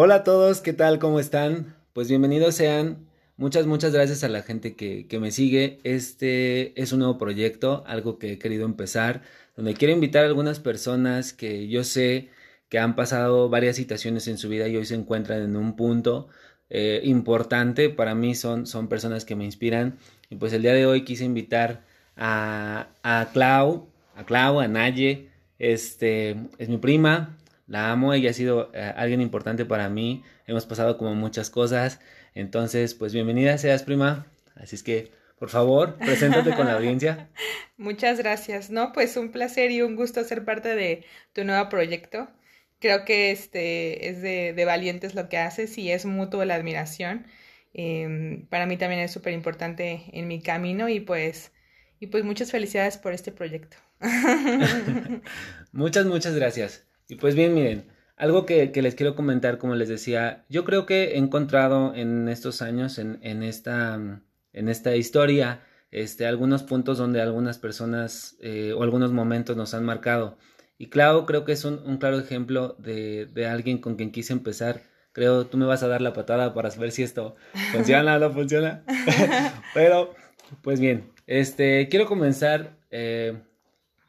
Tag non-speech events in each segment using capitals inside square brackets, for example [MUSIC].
Hola a todos, ¿qué tal? ¿Cómo están? Pues bienvenidos sean. Muchas, muchas gracias a la gente que, que, me sigue. Este es un nuevo proyecto, algo que he querido empezar, donde quiero invitar a algunas personas que yo sé que han pasado varias situaciones en su vida y hoy se encuentran en un punto eh, importante. Para mí son, son personas que me inspiran. Y pues el día de hoy quise invitar a, a Clau, a Clau, a Naye. Este es mi prima, la amo, ella ha sido eh, alguien importante para mí, hemos pasado como muchas cosas, entonces pues bienvenida seas prima, así es que por favor, preséntate con la audiencia. [LAUGHS] Muchas gracias, no, pues un placer y un gusto ser parte de tu nuevo proyecto. Creo que este es de, de valientes lo que haces y es mutuo la admiración. Eh, para mí también es súper importante en mi camino y pues, y pues muchas felicidades por este proyecto. [LAUGHS] [LAUGHS] muchas, muchas gracias. Y pues bien, miren, algo que, que, les quiero comentar, como les decía, yo creo que he encontrado en estos años, en, en, esta, en esta historia, este, algunos puntos donde algunas personas eh, o algunos momentos nos han marcado. Y Clau creo que es un, un claro ejemplo de, de, alguien con quien quise empezar. Creo tú me vas a dar la patada para saber si esto funciona o no funciona. [LAUGHS] Pero, pues bien, este, quiero comenzar eh,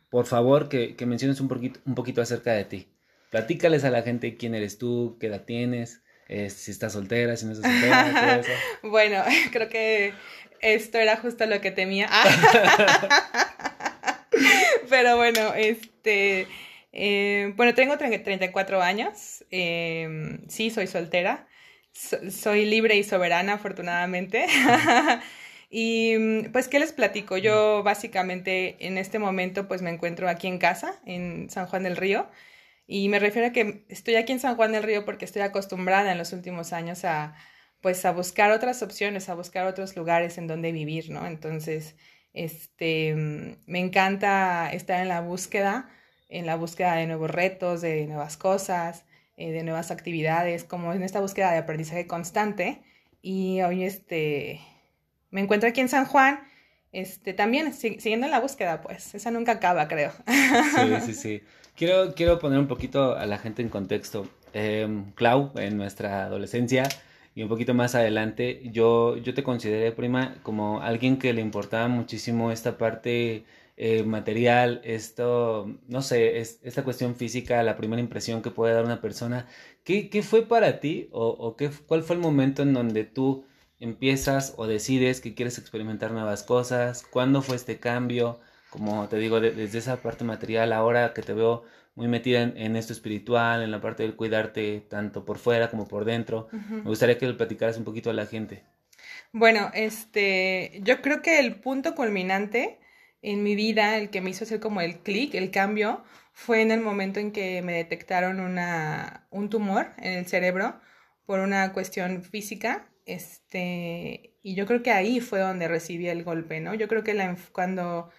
por favor, que, que menciones un poquito, un poquito acerca de ti. Platícales a la gente quién eres tú, qué edad tienes, eh, si estás soltera, si no estás soltera, todo eso. [LAUGHS] bueno, [LAUGHS] creo que esto era justo lo que temía. [LAUGHS] Pero bueno, este... Eh, bueno, tengo 34 años, eh, sí, soy soltera, so, soy libre y soberana, afortunadamente. Y mm, pues, ¿qué les platico? Yo básicamente en este momento pues me encuentro aquí en casa, en San Juan del Río. Y me refiero a que estoy aquí en San Juan del Río porque estoy acostumbrada en los últimos años a pues a buscar otras opciones, a buscar otros lugares en donde vivir, ¿no? Entonces, este, mm, me encanta estar en la búsqueda, en la búsqueda de nuevos retos, de nuevas cosas, eh, de nuevas actividades, como en esta búsqueda de aprendizaje constante. Y hoy, este, me encuentro aquí en San Juan, este, también siguiendo en la búsqueda, pues, esa nunca acaba, creo. Sí, [LAUGHS] sí, sí. Quiero, quiero poner un poquito a la gente en contexto. Eh, Clau, en nuestra adolescencia y un poquito más adelante, yo, yo te consideré, prima, como alguien que le importaba muchísimo esta parte eh, material, esto, no sé, es, esta cuestión física, la primera impresión que puede dar una persona. ¿Qué, qué fue para ti o, o qué, cuál fue el momento en donde tú empiezas o decides que quieres experimentar nuevas cosas? ¿Cuándo fue este cambio? Como te digo, de, desde esa parte material, ahora que te veo muy metida en, en, esto espiritual, en la parte del cuidarte tanto por fuera como por dentro, uh -huh. me gustaría que le platicaras un poquito a la gente. Bueno, este, yo creo que el punto culminante en mi vida, el que me hizo hacer como el clic, el cambio, fue en el momento en que me detectaron una, un tumor en el cerebro por una cuestión física este, y yo creo que ahí fue donde recibí el golpe, ¿no? Yo creo que la, cuando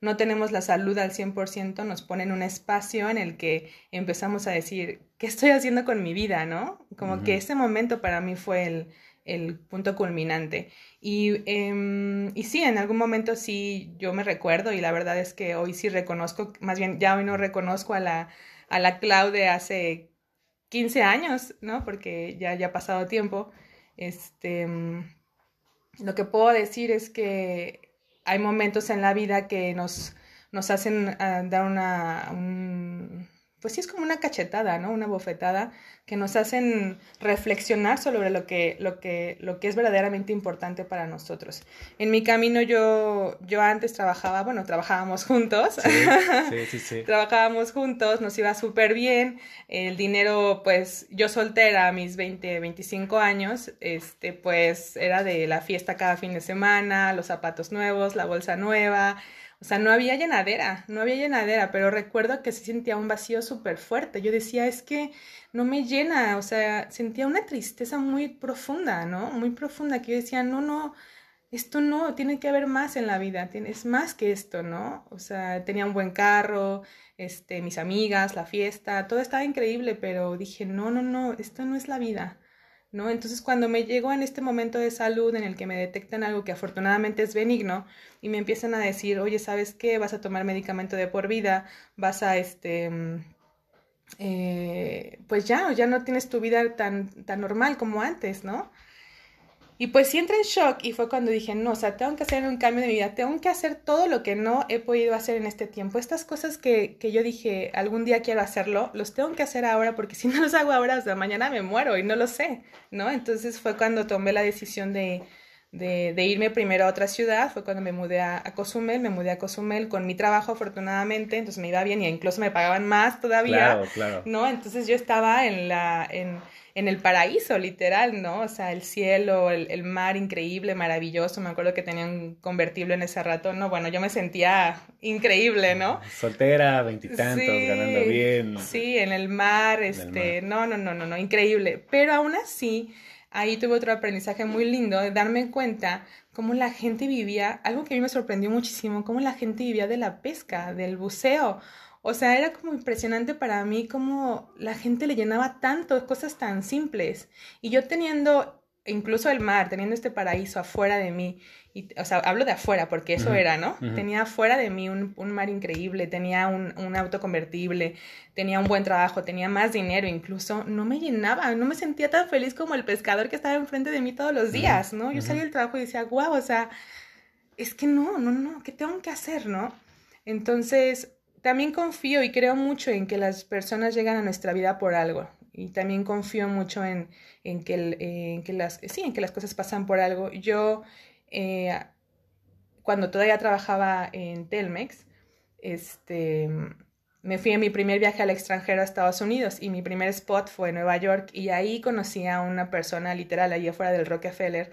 no tenemos la salud al 100%, nos ponen un espacio en el que empezamos a decir, ¿qué estoy haciendo con mi vida, no? Como uh -huh. que ese momento para mí fue el, el punto culminante. Y, eh, y sí, en algún momento sí yo me recuerdo y la verdad es que hoy sí reconozco, más bien ya hoy no reconozco a la, a la Clau de hace 15 años, ¿no? Porque ya, ya ha pasado tiempo. Este, lo que puedo decir es que hay momentos en la vida que nos, nos hacen uh, dar una, un, pues sí es como una cachetada, ¿no? Una bofetada que nos hacen reflexionar sobre lo que, lo que, lo que es verdaderamente importante para nosotros. En mi camino yo, yo antes trabajaba, bueno, trabajábamos juntos. Sí, sí, sí, [LAUGHS] trabajábamos juntos, nos iba súper bien. El dinero, pues, yo soltera a mis 20, 25 años, este, pues, era de la fiesta cada fin de semana, los zapatos nuevos, la bolsa nueva, o sea, no había llenadera, no había llenadera, pero recuerdo que se sentía un vacío súper fuerte. Yo decía, es que no me llena, o sea, sentía una tristeza muy profunda, ¿no? Muy profunda, que yo decía, no, no, esto no, tiene que haber más en la vida, es más que esto, ¿no? O sea, tenía un buen carro, este, mis amigas, la fiesta, todo estaba increíble, pero dije, no, no, no, esto no es la vida. ¿No? Entonces cuando me llegó en este momento de salud en el que me detectan algo que afortunadamente es benigno y me empiezan a decir, oye, ¿sabes qué? Vas a tomar medicamento de por vida, vas a este eh, pues ya, ya no tienes tu vida tan, tan normal como antes, ¿no? Y pues sí entré en shock y fue cuando dije, no, o sea, tengo que hacer un cambio de mi vida, tengo que hacer todo lo que no he podido hacer en este tiempo. Estas cosas que, que yo dije, algún día quiero hacerlo, los tengo que hacer ahora porque si no los hago ahora, sea, mañana me muero y no lo sé, ¿no? Entonces fue cuando tomé la decisión de, de, de, irme primero a otra ciudad, fue cuando me mudé a, a, Cozumel, me mudé a Cozumel con mi trabajo afortunadamente, entonces me iba bien y incluso me pagaban más todavía, claro, claro. ¿no? Entonces yo estaba en la, en, en el paraíso, literal, ¿no? O sea, el cielo, el, el, mar increíble, maravilloso, me acuerdo que tenía un convertible en ese rato, ¿no? Bueno, yo me sentía increíble, ¿no? Soltera, veintitantos, sí, ganando bien. Sí, en el mar, este, el mar. no, no, no, no, no, increíble, pero aún así ahí tuve otro aprendizaje muy lindo de darme cuenta cómo la gente vivía, algo que a mí me sorprendió muchísimo, cómo la gente vivía de la pesca, del buceo. O sea, era como impresionante para mí cómo la gente le llenaba tanto cosas tan simples. Y yo teniendo incluso el mar, teniendo este paraíso afuera de mí, y, o sea, hablo de afuera porque eso uh -huh, era, ¿no? Uh -huh. Tenía afuera de mí un, un mar increíble, tenía un, un, auto convertible, tenía un buen trabajo, tenía más dinero incluso, no me llenaba, no me sentía tan feliz como el pescador que estaba enfrente de mí todos los días, ¿no? Yo salía del trabajo y decía, wow, o sea, es que no, no, no, ¿qué tengo que hacer, no? Entonces, también confío y creo mucho en que las personas llegan a nuestra vida por algo. Y también confío mucho en, en, que, el, en que, las, sí, en que las cosas pasan por algo. Yo, eh, cuando todavía trabajaba en Telmex, este, me fui en mi primer viaje al extranjero a Estados Unidos y mi primer spot fue en Nueva York y ahí conocí a una persona literal allí afuera del Rockefeller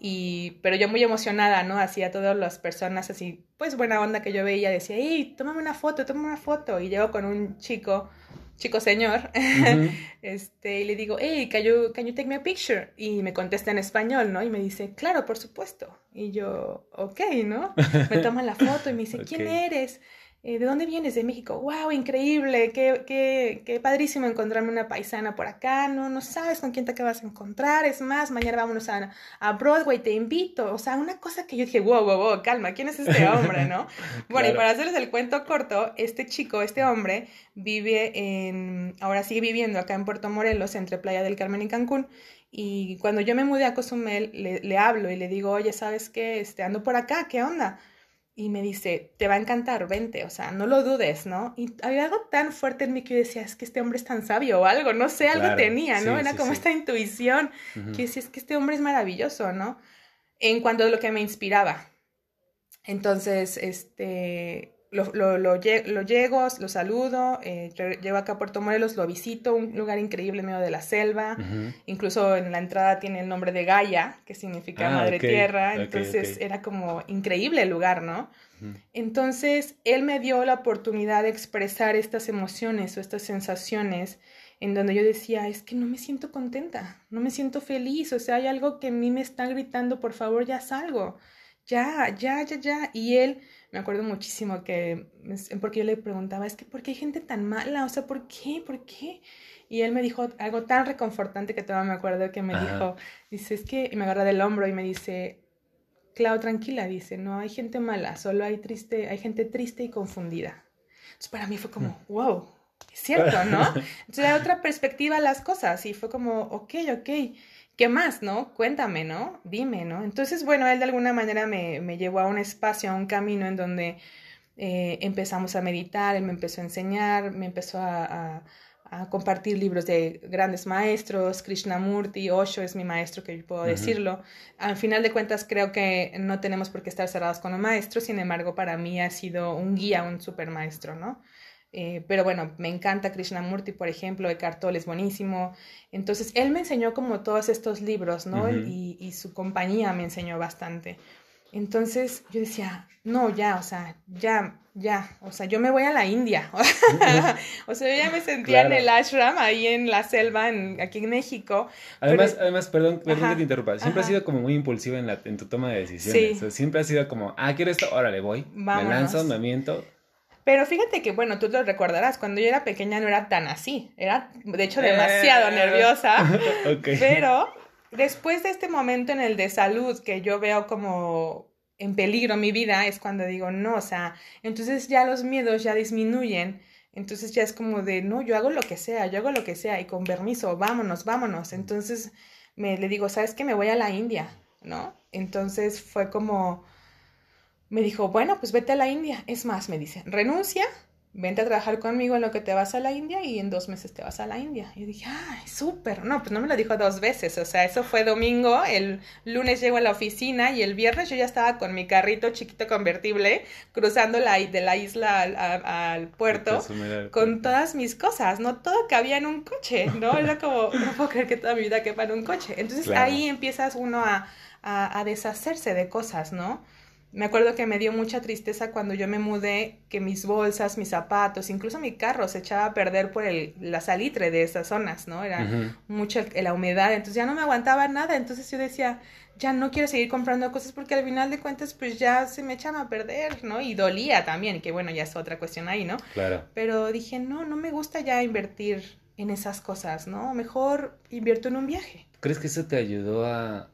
y, pero yo muy emocionada, ¿no? Hacía todas las personas así, pues buena onda que yo veía, decía, hey, tómame una foto, tómame una foto. Y llego con un chico, chico señor, uh [LAUGHS] -huh. este, y le digo, hey, can you, can you take me a picture? Y me contesta en español, ¿no? Y me dice, claro, por supuesto. Y yo, ok, ¿no? Me toma la foto y me dice, [LAUGHS] okay. ¿quién eres? Eh, ¿de dónde vienes? De México. ¡Wow! Increíble, qué, qué, qué padrísimo encontrarme una paisana por acá. No, no sabes con quién te acabas de encontrar. Es más, mañana vámonos a, a Broadway, te invito. O sea, una cosa que yo dije, wow, wow, wow, calma, ¿quién es este hombre, no? [LAUGHS] Bueno, claro. y para hacerles el cuento corto, este chico, este hombre, vive en, ahora sigue viviendo acá en Puerto Morelos, entre Playa del Carmen y Cancún. Y cuando yo me mudé a Cozumel, le, le hablo y le digo, oye, ¿sabes qué? Este, ando por acá, ¿qué onda? Y me dice, te va a encantar, vente, o sea, no lo dudes, ¿no? Y había algo tan fuerte en mí que yo decía, es que este hombre es tan sabio o algo, no sé, algo claro, tenía, ¿no? Sí, Era sí, como sí. esta intuición, uh -huh. que decía, es que este hombre es maravilloso, ¿no? En cuanto a lo que me inspiraba. Entonces, este, lo, lo, lo, lo llego, lo saludo, eh, llego acá a Puerto Morelos, lo visito, un lugar increíble en medio de la selva, uh -huh. incluso en la entrada tiene el nombre de Gaia, que significa ah, Madre okay. Tierra, entonces okay. era como increíble el lugar, ¿no? Uh -huh. Entonces, él me dio la oportunidad de expresar estas emociones o estas sensaciones en donde yo decía, es que no me siento contenta, no me siento feliz, o sea, hay algo que a mí me está gritando, por favor, ya salgo, ya, ya, ya, ya, y él me acuerdo muchísimo que, porque yo le preguntaba, es que, ¿por qué hay gente tan mala? O sea, ¿por qué? ¿Por qué? Y él me dijo algo tan reconfortante que todavía me acuerdo que me Ajá. dijo, dice, es que, y me agarra del hombro y me dice, Clau, tranquila, dice, no hay gente mala, solo hay triste, hay gente triste y confundida. Entonces para mí fue como, [LAUGHS] wow, es cierto, ¿no? Entonces era otra perspectiva a las cosas y fue como, ok, ok. ¿Qué más, no? Cuéntame, ¿no? Dime, ¿no? Entonces, bueno, él de alguna manera me, me llevó a un espacio, a un camino en donde eh, empezamos a meditar, él me empezó a enseñar, me empezó a, a, a, compartir libros de grandes maestros, Krishnamurti, Osho es mi maestro, que yo puedo uh -huh. decirlo. Al final de cuentas, creo que no tenemos por qué estar cerrados con un maestro, sin embargo, para mí ha sido un guía, un super maestro, ¿no? Eh, pero bueno, me encanta Krishnamurti, por ejemplo, Eckhart Tolle es buenísimo. Entonces, él me enseñó como todos estos libros, ¿no? Uh -huh. y, y, su compañía me enseñó bastante. Entonces, yo decía, no, ya, o sea, ya, ya, o sea, yo me voy a la India. [LAUGHS] o sea, yo ya me sentía claro. en el ashram, ahí en la selva, en, aquí en México. Además, pero... además perdón, perdón ajá, que te interrumpa, siempre has sido como muy impulsiva en, la, en tu toma de decisiones. Sí. O sea, siempre has sido como, ah, quiero esto, órale, voy, Vámonos. me lanzo, me miento. Pero fíjate que, bueno, tú lo recordarás, cuando yo era pequeña no era tan así, era de hecho demasiado eh... nerviosa, [LAUGHS] okay. pero después de este momento en el de salud que yo veo como en peligro mi vida, es cuando digo, no, o sea, entonces ya los miedos ya disminuyen, Entonces ya es como de, no, yo hago lo que sea, yo hago lo que sea y con permiso, vámonos, vámonos. Entonces me le digo, ¿sabes qué? Me voy a la India, ¿no? Entonces fue como, me dijo, bueno, pues vete a la India. Es más, me dice, renuncia, vente a trabajar conmigo en lo que te vas a la India y en dos meses te vas a la India. Y yo dije, ay, súper. No, pues no me lo dijo dos veces. O sea, eso fue domingo, el lunes llego a la oficina y el viernes yo ya estaba con mi carrito chiquito convertible cruzando la, de la isla al, puerto con todas mis cosas, ¿no? Todo cabía en un coche, ¿no? Era como, [LAUGHS] no puedo creer que toda mi vida quepa en un coche. Entonces ahí empiezas uno a, a, a deshacerse de cosas, ¿no? Me acuerdo que me dio mucha tristeza cuando yo me mudé, que mis bolsas, mis zapatos, incluso mi carro se echaba a perder por el, la salitre de esas zonas, ¿no? Era mucha la humedad, entonces ya no me aguantaba nada, entonces yo decía, ya no quiero seguir comprando cosas porque al final de cuentas pues ya se me echan a perder, ¿no? Y dolía también, que bueno, ya es otra cuestión ahí, ¿no? Claro. Pero dije, no, no me gusta ya invertir en esas cosas, ¿no? Mejor invierto en un viaje. ¿Crees que eso te ayudó a,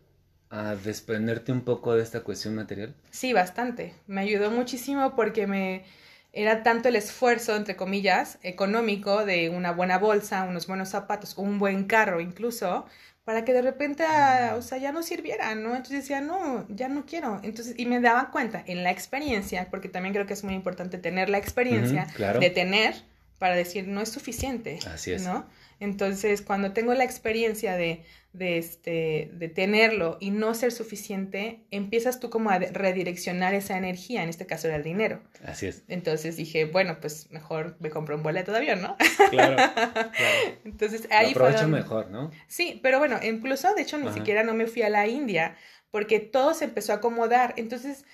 a desprenderte un poco de esta cuestión material? Sí, bastante. Me ayudó muchísimo porque me era tanto el esfuerzo, entre comillas, económico de una buena bolsa, unos buenos zapatos, un buen carro incluso, para que de repente, ah, o sea, ya no sirviera, ¿no? Entonces decía, no, ya no quiero. Entonces, y me daba cuenta en la experiencia, porque también creo que es muy importante tener la experiencia de tener para decir, no es suficiente. Así es. ¿no? Entonces, cuando tengo la experiencia de, de, este, de tenerlo y no ser suficiente, empiezas tú como a redireccionar esa energía, en este caso era el dinero. Así es. Entonces dije, bueno, pues mejor me compro un boleto de avión, ¿no? Claro, claro. [LAUGHS] Entonces ahí Lo aprovecho mejor, ¿no? Sí, pero bueno, incluso de hecho ni siquiera no me fui a la India porque todo se empezó a acomodar. Entonces,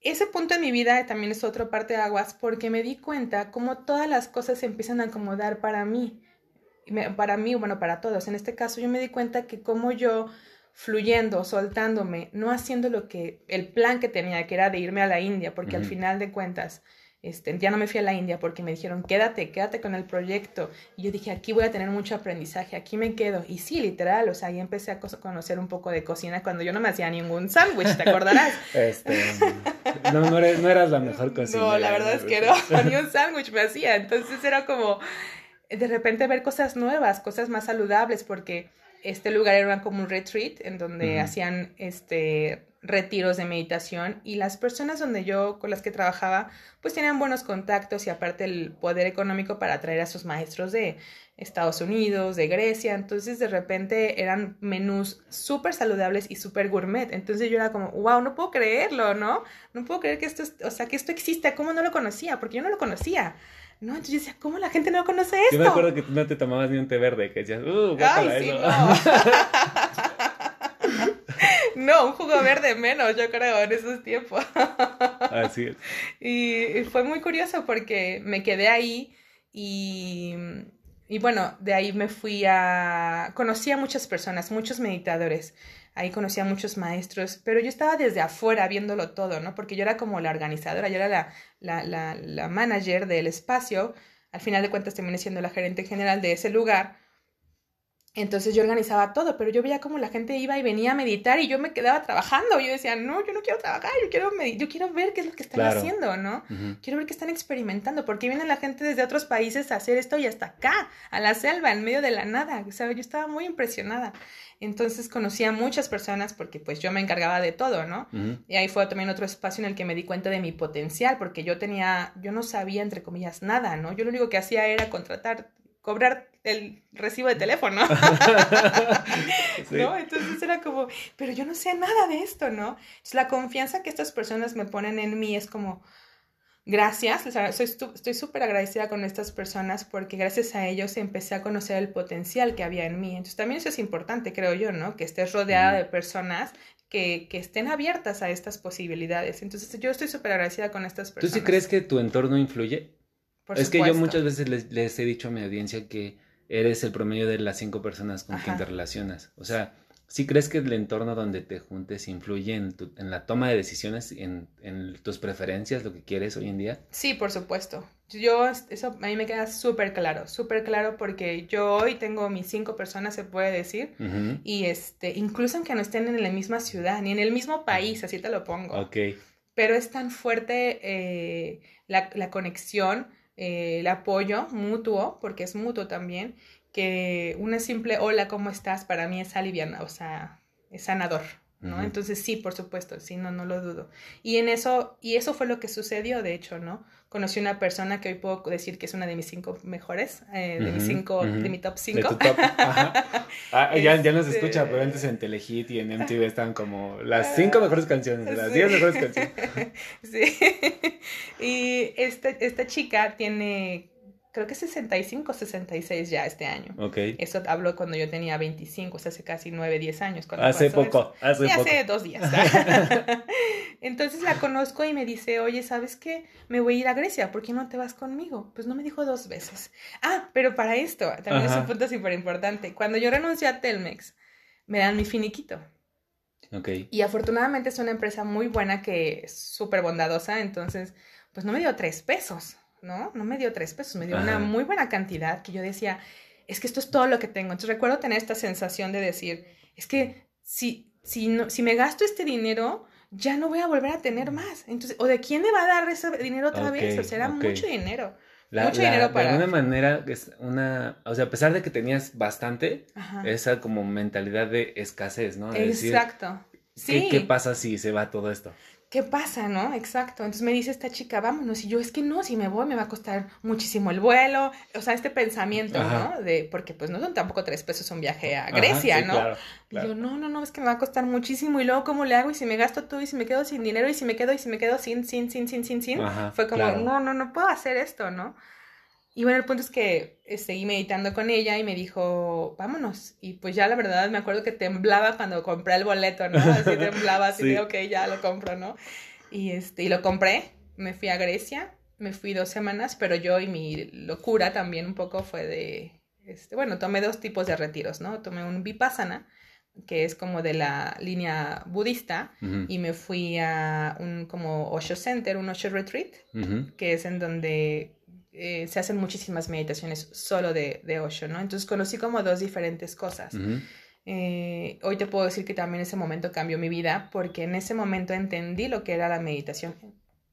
ese punto en mi vida también es otra parte de aguas porque me di cuenta cómo todas las cosas se empiezan a acomodar para mí para mí, bueno, para todos. En este caso yo me di cuenta que como yo fluyendo, soltándome, no haciendo lo que el plan que tenía, que era de irme a la India, porque al final de cuentas, este, ya no me fui a la India porque me dijeron, quédate, quédate con el proyecto. Y yo dije, aquí voy a tener mucho aprendizaje, aquí me quedo. Y sí, literal, o sea, ahí empecé a conocer un poco de cocina cuando yo no me hacía ningún sándwich, ¿te acordarás? [LAUGHS] este, no, no, eras, la mejor cocinera. [LAUGHS] No, la verdad es que no, [LAUGHS] ni un sándwich me hacía. Entonces era como, de repente ver cosas nuevas, cosas más saludables, porque este lugar era como un retreat en donde hacían este retiros de meditación y las personas donde yo con las que trabajaba pues tenían buenos contactos y aparte el poder económico para atraer a sus maestros de Estados Unidos, de Grecia, entonces de repente eran menús súper saludables y súper gourmet, entonces yo era como, wow, no puedo creerlo, ¿no? No puedo creer que esto, o sea, que esto exista, ¿cómo no lo conocía? Porque yo no lo conocía. No, entonces yo decía, ¿cómo la gente no conoce esto? Yo me acuerdo que tú no te tomabas ni un té verde, que decías, uh, Ay, sí, No. [LAUGHS] no, un jugo verde menos, yo creo, en esos tiempos. [LAUGHS] Así es. Y fue muy curioso porque me quedé ahí y, y bueno, de ahí me fui a... Conocí a muchas personas, muchos meditadores ahí conocí a muchos maestros, pero yo estaba desde afuera viéndolo todo, ¿no? Porque yo era como la organizadora, yo era la, la, la, la manager del espacio, al final de cuentas terminé siendo la gerente general de ese lugar, entonces yo organizaba todo, pero yo veía como la gente iba y venía a meditar y yo me quedaba trabajando. Yo decía, no, yo no quiero trabajar, yo quiero, yo quiero ver qué es lo que están haciendo, ¿no? Quiero ver qué están experimentando, porque viene la gente desde otros países a hacer esto y hasta acá, a la selva, en medio de la nada. O sea, yo estaba muy impresionada. Entonces conocí a muchas personas porque pues yo me encargaba de todo, ¿no? Y ahí fue también otro espacio en el que me di cuenta de mi potencial, porque yo tenía, yo no sabía, entre comillas, nada, ¿no? Yo lo único que hacía era contratar cobrar el recibo de teléfono. [LAUGHS] [LAUGHS] ¿No? Entonces era como, pero yo no sé nada de esto, ¿no? la confianza que estas personas me ponen en mí es como, gracias, estoy súper agradecida con estas personas porque gracias a ellos empecé a conocer el potencial que había en mí. Entonces también eso es importante, creo yo, ¿no? Que estés rodeada de personas que, que, estén abiertas a estas posibilidades. Entonces yo estoy súper agradecida con estas personas. ¿Tú sí crees que tu entorno influye? es que yo muchas veces les, he dicho a mi audiencia que eres el promedio de las cinco personas con quien te relacionas. O sea, ¿sí crees que el entorno donde te juntes influye en, en la toma de decisiones, en, en, tus preferencias, lo que quieres hoy en día? Sí, por supuesto. Yo, eso a mí me queda súper claro, súper claro porque yo hoy tengo mis cinco personas, se puede decir, y este, incluso aunque no estén en la misma ciudad, ni en el mismo país, así te lo pongo. Ok. Pero es tan fuerte eh, la, la conexión eh, el apoyo mutuo, porque es mutuo también, que una simple hola, ¿cómo estás? Para mí es aliviana, o sea, es sanador. ¿no? Entonces sí, por supuesto, sí, no, no lo dudo. Y en eso, y eso fue lo que sucedió, de hecho, ¿no? Conocí una persona que hoy puedo decir que es una de mis cinco mejores, eh, de mis cinco, de mi top cinco. [LAUGHS] Ah, ya, ya nos escucha, pero antes en Telehit y en MTV están como las cinco mejores canciones, las diez mejores canciones. [LAUGHS] sí. [LAUGHS] y esta, esta chica tiene creo que 65, 66 ya este año. Ok. Eso habló cuando yo tenía 25, o sea, hace casi 9, 10 años. Hace poco, hace sí, hace dos días. [LAUGHS] [LAUGHS] Entonces la conozco y me dice, oye, ¿sabes qué? Me voy a ir a Grecia, ¿por qué no te vas conmigo? Pues no me dijo dos veces. Ah, pero para esto, también es un punto súper importante. Cuando yo renuncié a Telmex, me dan mi finiquito. Okay. Y afortunadamente es una empresa muy buena que es súper bondadosa, entonces, pues no me dio tres pesos. ¿No? No me dio tres pesos, me dio una muy buena cantidad que yo decía, es que esto es todo lo que tengo. Entonces recuerdo tener esta sensación de decir, es que si, si, no, si me gasto este dinero, ya no voy a volver a tener más. Entonces, ¿o de quién me va a dar ese dinero otra vez? O sea, era mucho dinero. mucho dinero para... De alguna manera, es una, o sea, a pesar de que tenías bastante, esa como mentalidad de escasez, ¿no? Exacto. sí. ¿Qué pasa si se va todo esto? ¿Qué pasa, no? Exacto. Entonces me dice esta chica, vámonos. Y yo, es que no, si me voy me va a costar muchísimo el vuelo. O sea, este pensamiento, ¿no? De, porque pues no son tampoco tres pesos un viaje a Grecia, ¿no? Y yo, no, no, no, es que me va a costar muchísimo. Y luego, ¿cómo le hago? Y si me gasto todo y si me quedo sin dinero y si me quedo y si me quedo sin, sin, sin, sin, sin, sin. Fue como, no, no, no puedo hacer esto, ¿no? Y bueno, el punto es que eh, seguí meditando con ella y me dijo, vámonos. Y pues ya la verdad me acuerdo que temblaba cuando compré el boleto, ¿no? Así temblaba, así [LAUGHS] de, ok, ya lo compro, ¿no? Y, este, y lo compré, me fui a Grecia, me fui dos semanas, pero yo y mi locura también un poco fue de, este, bueno, tomé dos tipos de retiros, ¿no? Tomé un vipassana, que es como de la línea budista, y me fui a un como Osho Center, un Osho Retreat, que es en donde eh, se hacen muchísimas meditaciones solo de, de, Osho, ¿no? Entonces conocí como dos diferentes cosas. Eh, hoy te puedo decir que también ese momento cambió mi vida porque en ese momento entendí lo que era la meditación.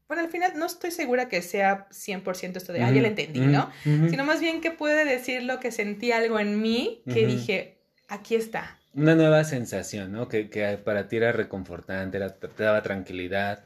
Bueno, al final no estoy segura que sea 100% esto de, ah, ya lo entendí, ¿no? Sino más bien que puede decir lo que sentí algo en mí que dije, aquí está. Una nueva sensación, ¿no? Que, que para ti era reconfortante, te daba tranquilidad.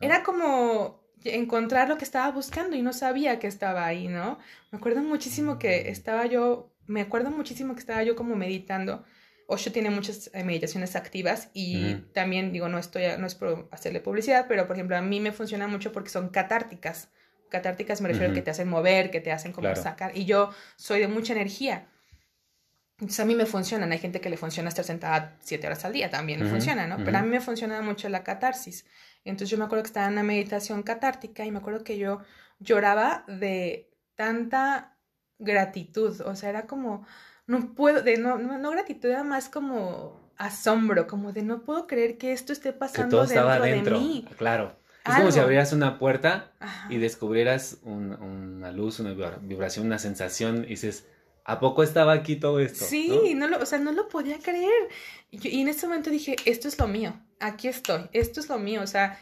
Era como encontrar lo que estaba buscando y no sabía que estaba ahí, ¿no? Me acuerdo muchísimo que estaba yo, me acuerdo muchísimo que estaba yo como meditando. Osho tiene muchas eh, meditaciones activas y también digo, no estoy, no es por hacerle publicidad, pero por ejemplo a mí me funciona mucho porque son catárticas. Catárticas me refiero a que te hacen mover, que te hacen como sacar. Y yo soy de mucha energía. Entonces a mí me funcionan. Hay gente que le funciona estar sentada siete horas al día, también funciona, ¿no? Pero a mí me funciona mucho la catarsis. Entonces yo me acuerdo que estaba en una meditación catártica y me acuerdo que yo lloraba de tanta gratitud, o sea, era como, no puedo, de no, no, gratitud, era más como asombro, como de no puedo creer que esto esté pasando dentro, de mí. Claro. Es como si abrieras una puerta y descubrieras una luz, una vibración, una sensación y dices, ¿a poco estaba aquí todo esto? Sí, ¿no? lo, o sea, no lo podía creer. y en ese momento dije, esto es lo mío, aquí estoy, esto es lo mío, o sea,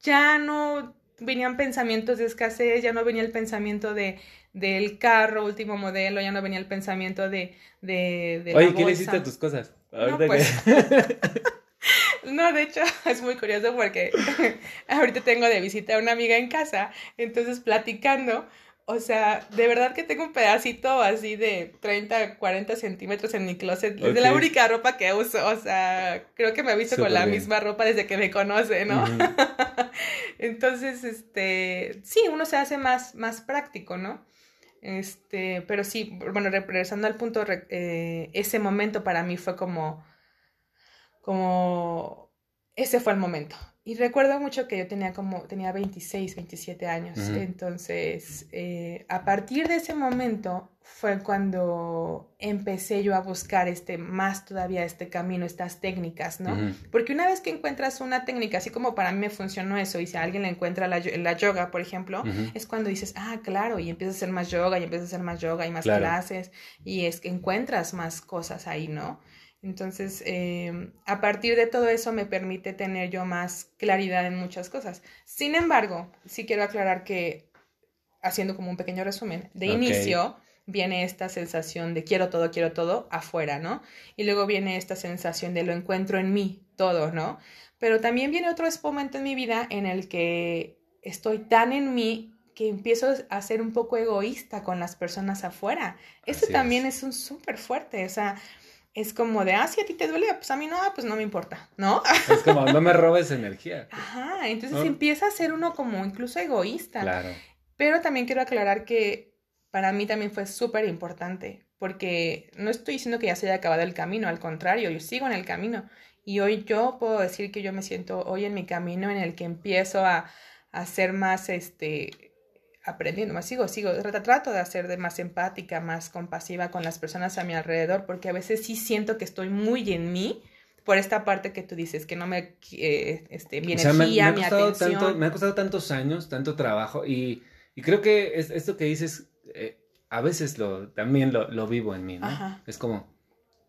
ya no venían pensamientos de escasez, ya no venía el pensamiento de del carro último modelo, ya no venía el pensamiento de, de, de Oye, ¿qué le hiciste a tus cosas? No, pues... [LAUGHS] no, de hecho, [LAUGHS] es muy curioso porque [LAUGHS] ahorita tengo de visita a una amiga en casa, entonces platicando, o sea, de verdad que tengo un pedacito así de 30, 40 centímetros en mi closet. Es de la única ropa que uso. O sea, creo que me he visto con la misma ropa desde que me conoce, ¿no? [LAUGHS] Entonces, este, sí, uno se hace más, más práctico, ¿no? Este, pero sí, bueno, regresando al punto, eh, ese momento para mí fue como, como, ese fue el momento. Y recuerdo mucho que yo tenía como, tenía 26, 27 años. Entonces, eh, a partir de ese momento fue cuando empecé yo a buscar este, más todavía este camino, estas técnicas, ¿no? Porque una vez que encuentras una técnica, así como para mí me funcionó eso, y si alguien le encuentra la, la yoga, por ejemplo, es cuando dices, ah, claro, y empiezas a hacer más yoga, y empiezas a hacer más yoga, y más clases, y es que encuentras más cosas ahí, ¿no? Entonces, em, a partir de todo eso me permite tener yo más claridad en muchas cosas. Sin embargo, sí quiero aclarar que haciendo como un pequeño resumen, de inicio viene esta sensación de quiero todo, quiero todo afuera, ¿no? Y luego viene esta sensación de lo encuentro en mí, todo, ¿no? Pero también viene otro momento en mi vida en el que estoy tan en mí que empiezo a ser un poco egoísta con las personas afuera. Esto también es, un súper fuerte, o sea, es como de, ah, si a ti te duele, pues a mí no, ah, pues no me importa, ¿no? Es como, no me robes energía. [LAUGHS] Ajá, entonces empieza a ser uno como incluso egoísta. Claro. Pero también quiero aclarar que para mí también fue súper importante, porque no estoy diciendo que ya se haya acabado el camino, al contrario, yo sigo en el camino. Y hoy yo puedo decir que yo me siento hoy en mi camino en el que empiezo a, a ser más, este, aprendiendo más, sigo, sigo, trato de hacer de más empática, más compasiva con las personas a mi alrededor, porque a veces sí siento que estoy muy en mí, por esta parte que tú dices, que no me, eh, este, mi energía, mi atención. me ha costado tantos años, tanto trabajo, y, y creo que es, esto que dices eh, a veces lo, también lo, lo vivo en mí, ¿no? Es como,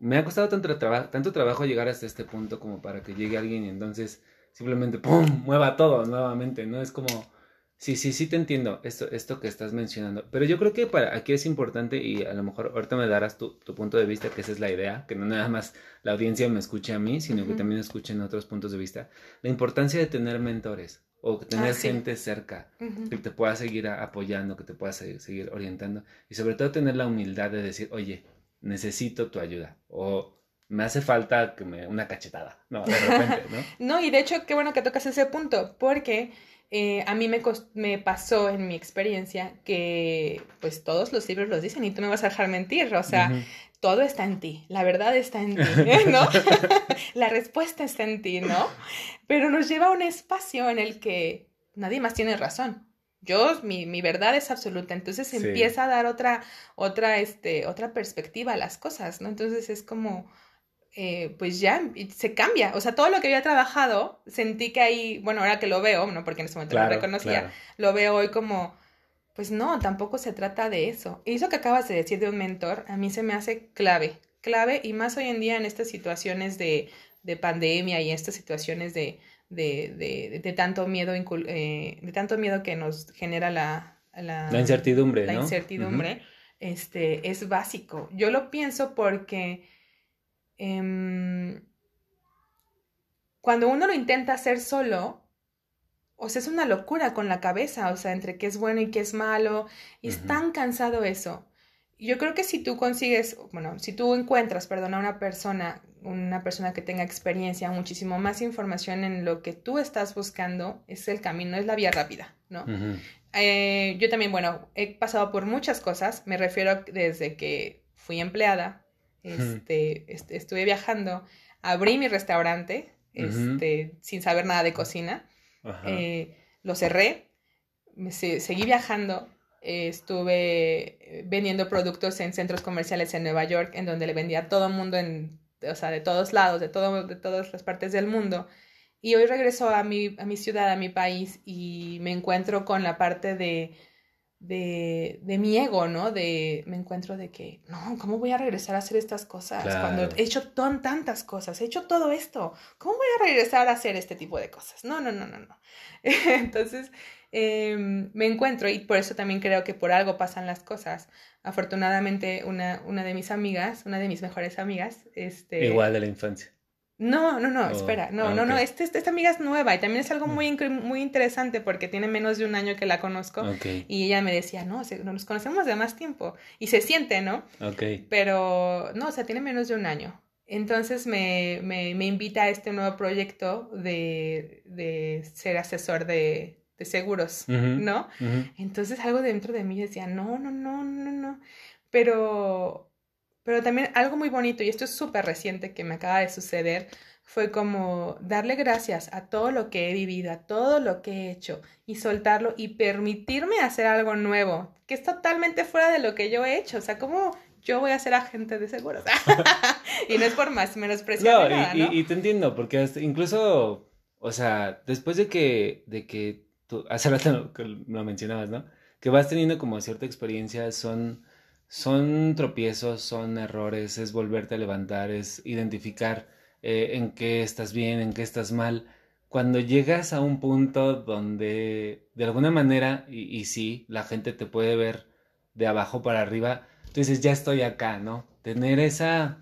me ha costado tanto, tanto trabajo llegar hasta este punto como para que llegue alguien y entonces simplemente, ¡pum!, mueva todo nuevamente, ¿no? Es como, sí, sí, sí te entiendo esto, esto que estás mencionando, pero yo creo que para aquí es importante y a lo mejor ahorita me darás tu, tu punto de vista, que esa es la idea, que no nada más la audiencia me escuche a mí, sino que también escuchen otros puntos de vista, la importancia de tener mentores o tener ah, gente cerca que te pueda seguir apoyando, que te pueda seguir orientando y sobre todo tener la humildad de decir, oye, necesito tu ayuda o me hace falta que me una cachetada, no, de repente, ¿no? [LAUGHS] no, y de hecho qué bueno que tocas ese punto, porque eh, a mí me, me pasó en mi experiencia que pues todos los libros los dicen y tú me vas a dejar mentir, o sea, todo está en ti, la verdad está en ti, [LAUGHS] ¿no? [LAUGHS] la respuesta está en ti, ¿no? Pero nos lleva a un espacio en el que nadie más tiene razón. Yo, mi, mi verdad es absoluta, entonces empieza a dar otra, otra, este, otra perspectiva a las cosas, ¿no? Entonces es como, eh, pues ya se cambia. O sea, todo lo que había trabajado, sentí que ahí, bueno, ahora que lo veo, ¿no? Porque en ese momento no lo reconocía, lo veo hoy como, pues no, tampoco se trata de eso. Y eso que acabas de decir de un mentor, a mí se me hace clave, clave, y más hoy en día en estas situaciones de, de pandemia y estas situaciones de, de, de, de tanto miedo, eh, de tanto miedo que nos genera la, la, incertidumbre. La incertidumbre, este, es básico. Yo lo pienso porque em, cuando uno lo intenta hacer solo, o sea, es una locura con la cabeza, o sea, entre qué es bueno y qué es malo, y es tan cansado eso. Yo creo que si tú consigues, bueno, si tú encuentras, perdón, a una persona, una persona que tenga experiencia, muchísimo más información en lo que tú estás buscando, es el camino, es la vía rápida, ¿no? Eh, yo también, bueno, he pasado por muchas cosas, me refiero desde que fui empleada, este, estuve viajando, abrí mi restaurante, este, sin saber nada de cocina, eh, lo cerré, seguí viajando, estuve vendiendo productos en centros comerciales en Nueva York, en donde le vendía a todo el mundo, en, o sea, de todos lados, de, todo, de todas las partes del mundo. Y hoy regreso a mi, a mi ciudad, a mi país, y me encuentro con la parte de de, de, mi ego, ¿no? De, me encuentro de que, no, ¿cómo voy a regresar a hacer estas cosas? Cuando he hecho tantas cosas, he hecho todo esto, ¿cómo voy a regresar a hacer este tipo de cosas? No, no, no, no, no. [LAUGHS] Entonces, em, me encuentro y por eso también creo que por algo pasan las cosas. Afortunadamente, una, una de mis amigas, una de mis mejores amigas, este... Igual de la infancia. No, no, no, oh, espera, no, no, no, este, esta amiga es nueva y también es algo mm. muy, muy interesante porque tiene menos de un año que la conozco y ella me decía, no, nos conocemos de más tiempo y se siente, ¿no? Ok. Pero, no, o sea, tiene menos de un año. Entonces me, me, me invita a este nuevo proyecto de, de ser asesor de, de seguros, ¿no? Entonces algo dentro de mí decía, no, no, no, no, no, pero pero también algo muy bonito, y esto es súper reciente que me acaba de suceder, fue como darle gracias a todo lo que he vivido, a todo lo que he hecho y soltarlo y permitirme hacer algo nuevo, que es totalmente fuera de lo que yo he hecho. O sea, como yo voy a ser agente de seguros. [LAUGHS] y no es por más menospreciar. No, nada, y, ¿no? Y, te entiendo, porque incluso, o sea, después de que, de que tú, hace rato lo mencionabas, ¿no? Que vas teniendo como cierta experiencia, son son tropiezos, son errores, es volverte a levantar, es identificar eh, en qué estás bien, en qué estás mal. cuando llegas a un punto donde de alguna manera, y, y sí, la gente te puede ver de abajo para arriba, entonces ya estoy acá, ¿no? Tener esa,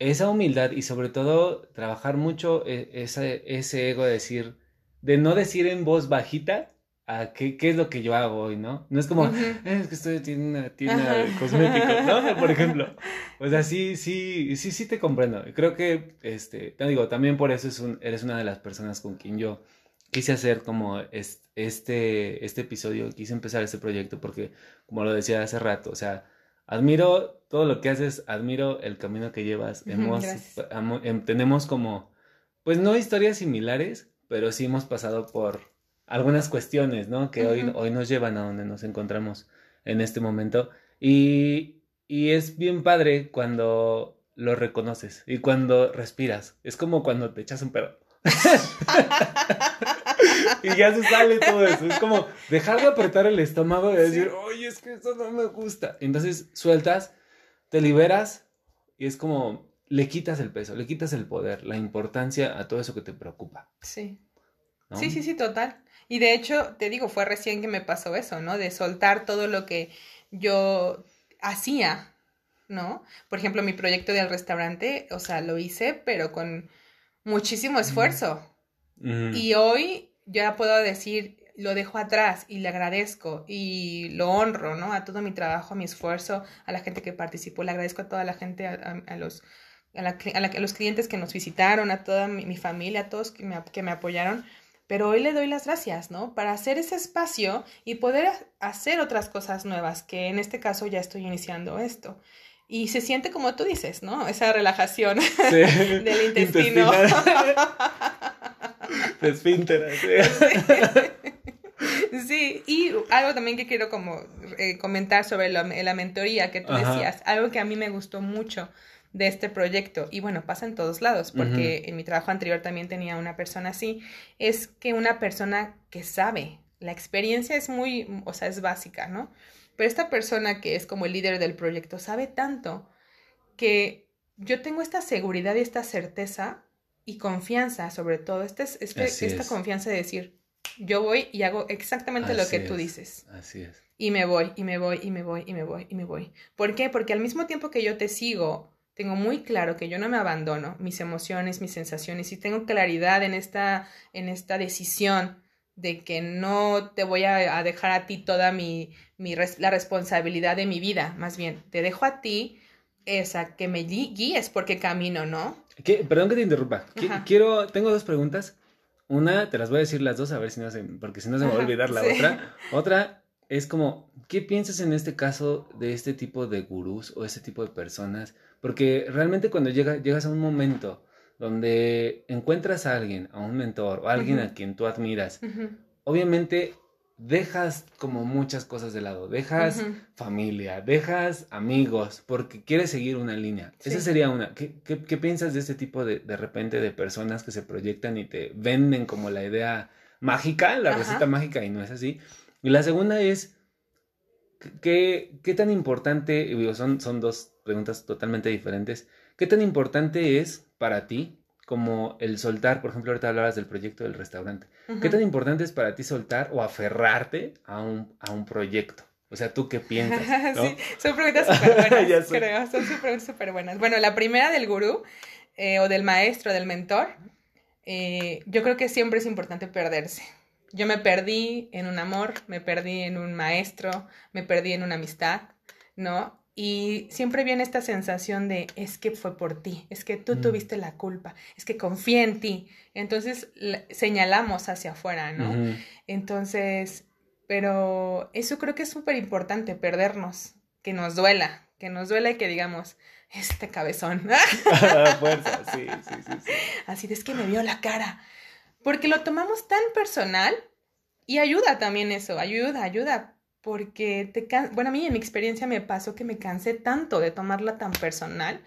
esa humildad y sobre todo trabajar mucho e, ese, ese ego de decir, de no decir en voz bajita, a qué, qué es lo que yo hago hoy, ¿no? No es como, "Eh, es que estoy en una tienda de cosméticos, ¿no? Por ejemplo. [LAUGHS] O sea, sí, sí, sí, sí te comprendo. Creo que, este, te digo, también por eso es un, eres una de las personas con quien yo quise hacer como es- este, este episodio, quise empezar este proyecto porque, como lo decía hace rato, o sea, admiro todo lo que haces, admiro el camino que llevas. Hemos, amo- em, tenemos como, pues no historias similares, pero sí hemos pasado por algunas cuestiones, ¿no? Que hoy, Ujú. hoy nos llevan a donde nos encontramos en este momento. Y, y es bien padre cuando lo reconoces y cuando respiras. Es como cuando te echas un pedo. [LAUGHS] y ya se sale todo eso. Es como dejar de apretar el estómago y decir, oye, es que eso no me gusta. Entonces sueltas, te liberas y es como le quitas el peso, le quitas el poder, la importancia a todo eso que te preocupa. Sí. ¿no? Sí, sí, sí, total. Y de hecho, te digo, fue recién que me pasó eso, ¿no? De soltar todo lo que yo hacía, ¿no? Por ejemplo, mi proyecto del restaurante, o sea, lo hice, pero con muchísimo esfuerzo. Ujú. Y hoy ya puedo decir, lo dejo atrás y le agradezco y lo honro, ¿no? A todo mi trabajo, a mi esfuerzo, a la gente que participó, le agradezco a toda la gente, a, a- a los, a, la cli- a la- a los clientes que nos visitaron, a toda mi, mi familia, a todos que me, que me apoyaron. Pero hoy le doy las gracias, ¿no? Para hacer ese espacio y poder ha- hacer otras cosas nuevas, que en este caso ya estoy iniciando esto. Y se siente como tú dices, ¿no? Esa relajación Sí. [LAUGHS] del intestino. Intestinal. De esfínter, sí. [LAUGHS] Sí, y algo también que quiero como eh, comentar sobre lo- la mentoría que tú Ajá. decías, algo que a mí me gustó mucho de este proyecto, y bueno, pasa en todos lados, porque en mi trabajo anterior también tenía una persona así, es que una persona que sabe, la experiencia es muy, o sea, es básica, ¿no? Pero esta persona que es como el líder del proyecto sabe tanto que yo tengo esta seguridad y esta certeza y confianza, sobre todo, este- Así esta es. confianza de decir, yo voy y hago exactamente lo que tú es. dices. Así es. Y me voy, y me voy, y me voy, y me voy, y me voy. ¿Por qué? Porque al mismo tiempo que yo te sigo, tengo muy claro que yo no me abandono, mis emociones, mis sensaciones, y tengo claridad en esta, en esta decisión de que no te voy a, a dejar a ti toda mi, mi res- la responsabilidad de mi vida, más bien, te dejo a ti esa que me guíes por qué camino, ¿no? ¿Qué? Perdón que te interrumpa. Qui- Ajá. Quiero, tengo dos preguntas. Una, te las voy a decir las dos, a ver si no se, porque si no se me va a olvidar la sí. otra. [LAUGHS] Otra es como, ¿qué piensas en este caso de este tipo de gurús o este tipo de personas? Porque realmente cuando llega, llegas a un momento donde encuentras a alguien, a un mentor o a alguien a quien tú admiras, obviamente dejas como muchas cosas de lado, dejas familia, dejas amigos, porque quieres seguir una línea. Esa sería una. ¿Qué, qué, qué piensas de este tipo de, de repente de personas que se proyectan y te venden como la idea mágica, la Ajá. receta mágica y no es así? Y la segunda es, ¿qué, qué tan importante, digo, son, son dos preguntas totalmente diferentes, ¿qué tan importante es para ti como el soltar, por ejemplo, ahorita hablabas del proyecto del restaurante? ¿Qué tan importante es para ti soltar o aferrarte a un, a un proyecto? O sea, ¿tú qué piensas? [LAUGHS] ¿no? Sí, son preguntas súper buenas, [LAUGHS] creo, son súper preguntas súper buenas. Bueno, la primera del gurú eh, o del maestro, del mentor, eh, yo creo que siempre es importante perderse. Yo me perdí en un amor, me perdí en un maestro, me perdí en una amistad, ¿no? Y siempre viene esta sensación de, es que fue por ti, es que tú Mm. tuviste la culpa, es que confié en ti. Entonces la- señalamos hacia afuera, ¿no? Entonces, pero eso creo que es súper importante, perdernos, que nos duela, que nos duela y que digamos, este cabezón, A [LAUGHS] fuerza, sí, sí, sí, sí. [LAUGHS] así de es que me vio la cara, porque lo tomamos tan personal y ayuda también eso, ayuda, ayuda, porque te can... bueno, a mí en mi experiencia me pasó que me cansé tanto de tomarla tan personal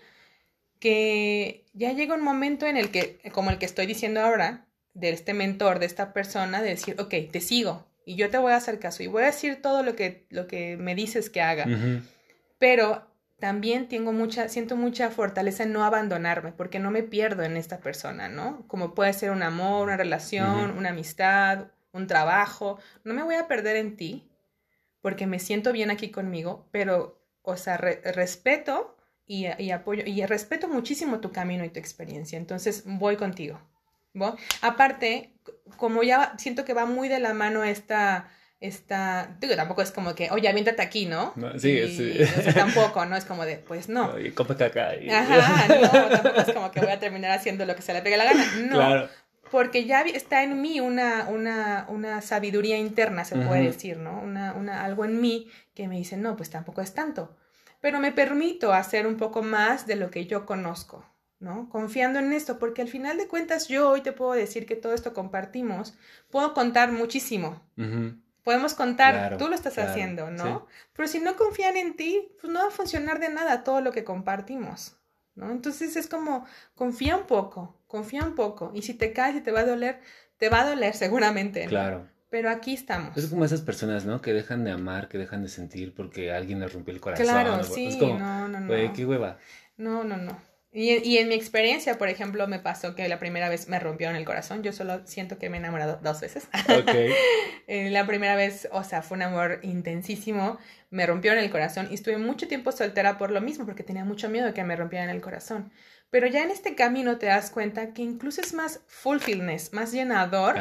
que ya llega un momento en el que, como el que estoy diciendo ahora, de este mentor, de esta persona, de decir, ok, te sigo y yo te voy a hacer caso y voy a decir todo lo que, lo que me dices que haga, pero también tengo mucha, siento mucha fortaleza en no abandonarme, porque no me pierdo en esta persona, ¿no? Como puede ser un amor, una relación, una amistad, un trabajo. No me voy a perder en ti, porque me siento bien aquí conmigo, pero, o sea, respeto y, y, apoyo, y respeto muchísimo tu camino y tu experiencia. Entonces, voy contigo. ¿no? Aparte, como ya siento que va muy de la mano esta esta, digo, tampoco es como que, oye, aviéntate aquí, ¿no? sí, sí. tampoco, ¿no? Es como de, pues no. Oye, come caca. Ajá, no, tampoco es como que voy a terminar haciendo lo que se le pegue la gana. [LAUGHS] No. Claro. Porque ya está en mí una, una, una sabiduría interna, se puede decir, ¿no? Una, una, algo en mí que me dice, no, pues tampoco es tanto. Pero me permito hacer un poco más de lo que yo conozco, ¿no? Confiando en esto, porque al final de cuentas yo hoy te puedo decir que todo esto compartimos, puedo contar muchísimo. Podemos contar, tú lo estás haciendo, ¿no? Pero si no confían en ti, pues no va a funcionar de nada todo lo que compartimos, ¿no? Entonces es como, confía un poco, confía un poco. Y si te caes y te va a doler, te va a doler seguramente, ¿no? Claro. Pero aquí estamos. Es como esas personas, ¿no? Que dejan de amar, que dejan de sentir porque alguien les rompió el corazón. Claro, sí, no, no, no. qué hueva. No, no, no. Y, en mi experiencia, por ejemplo, me pasó que la primera vez me rompieron el corazón. Yo solo siento que me he enamorado dos veces. Okay. [LAUGHS] la primera vez, o sea, fue un amor intensísimo. Me rompieron el corazón y estuve mucho tiempo soltera por lo mismo, porque tenía mucho miedo de que me rompieran el corazón. Pero ya en este camino te das cuenta que incluso es más fulfillness, más llenador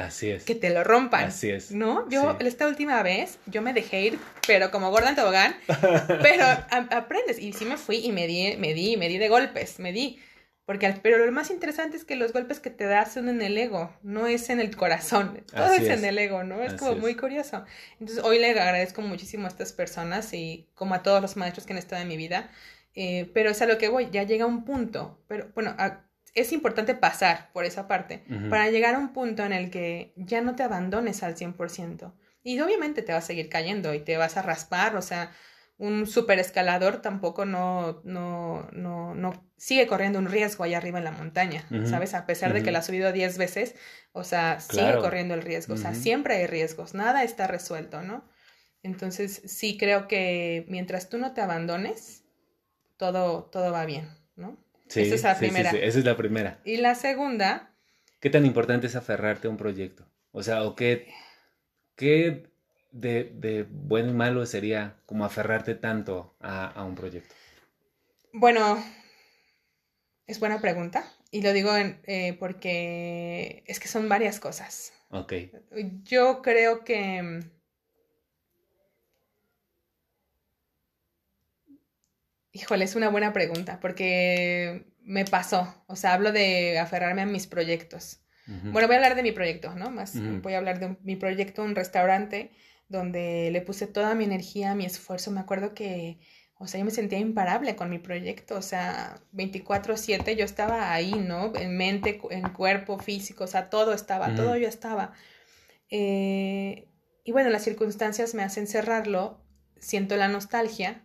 que te lo rompan. Así es. ¿No? Yo, esta última vez, yo me dejé ir, pero como gorda en tobogán, [LAUGHS] pero aprendes. Y sí me fui y me di, me di, me di de golpes, me di. Porque, pero lo más interesante es que los golpes que te das son en el ego, no es en el corazón, todo es, en el ego, ¿no? Es como muy curioso. Entonces, hoy le agradezco muchísimo a estas personas y como a todos los maestros que han estado en mi vida, eh, pero es a lo que voy, ya llega un punto, pero bueno, es importante pasar por esa parte para llegar a un punto en el que ya no te abandones al 100%. Y obviamente te vas a seguir cayendo y te vas a raspar, o sea, un super escalador tampoco no, no, no, no sigue corriendo un riesgo allá arriba en la montaña, ¿sabes? A pesar de que la ha subido 10 veces, o sea, sigue corriendo el riesgo, o sea, siempre hay riesgos, nada está resuelto, ¿no? Entonces, sí creo que mientras tú no te abandones, todo, todo va bien, ¿no? Sí, esa es la primera. Sí, esa es la primera. Y la segunda. ¿Qué tan importante es aferrarte a un proyecto? O sea, o qué, qué de, de bueno y malo sería como aferrarte tanto a, un proyecto. Bueno, es buena pregunta. Y lo digo eh, porque es que son varias cosas. Ok. Yo creo que Híjole, es una buena pregunta porque me pasó. O sea, hablo de aferrarme a mis proyectos. Bueno, voy a hablar de mi proyecto, ¿no? Más voy a hablar de mi proyecto, un restaurante donde le puse toda mi energía, mi esfuerzo. Me acuerdo que, o sea, yo me sentía imparable con mi proyecto. O sea, 24/7 yo estaba ahí, ¿no? En mente, en cuerpo, físico, o sea, todo estaba, todo yo estaba. Eh, y bueno, las circunstancias me hacen cerrarlo. Siento la nostalgia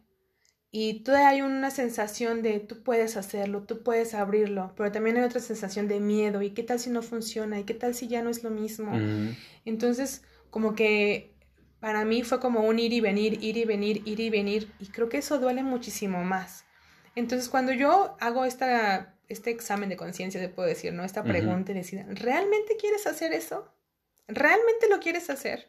y todavía hay una sensación de tú puedes hacerlo, tú puedes abrirlo, pero también hay otra sensación de miedo. ¿Y qué tal si no funciona? ¿Y qué tal si ya no es lo mismo? Entonces, como que para mí fue como un ir y venir, ir y venir, ir y venir. Y creo que eso duele muchísimo más. Entonces, cuando yo hago esta, este examen de conciencia, te puedo decir, ¿no? Esta pregunta y decir, ¿realmente quieres hacer eso? ¿Realmente lo quieres hacer?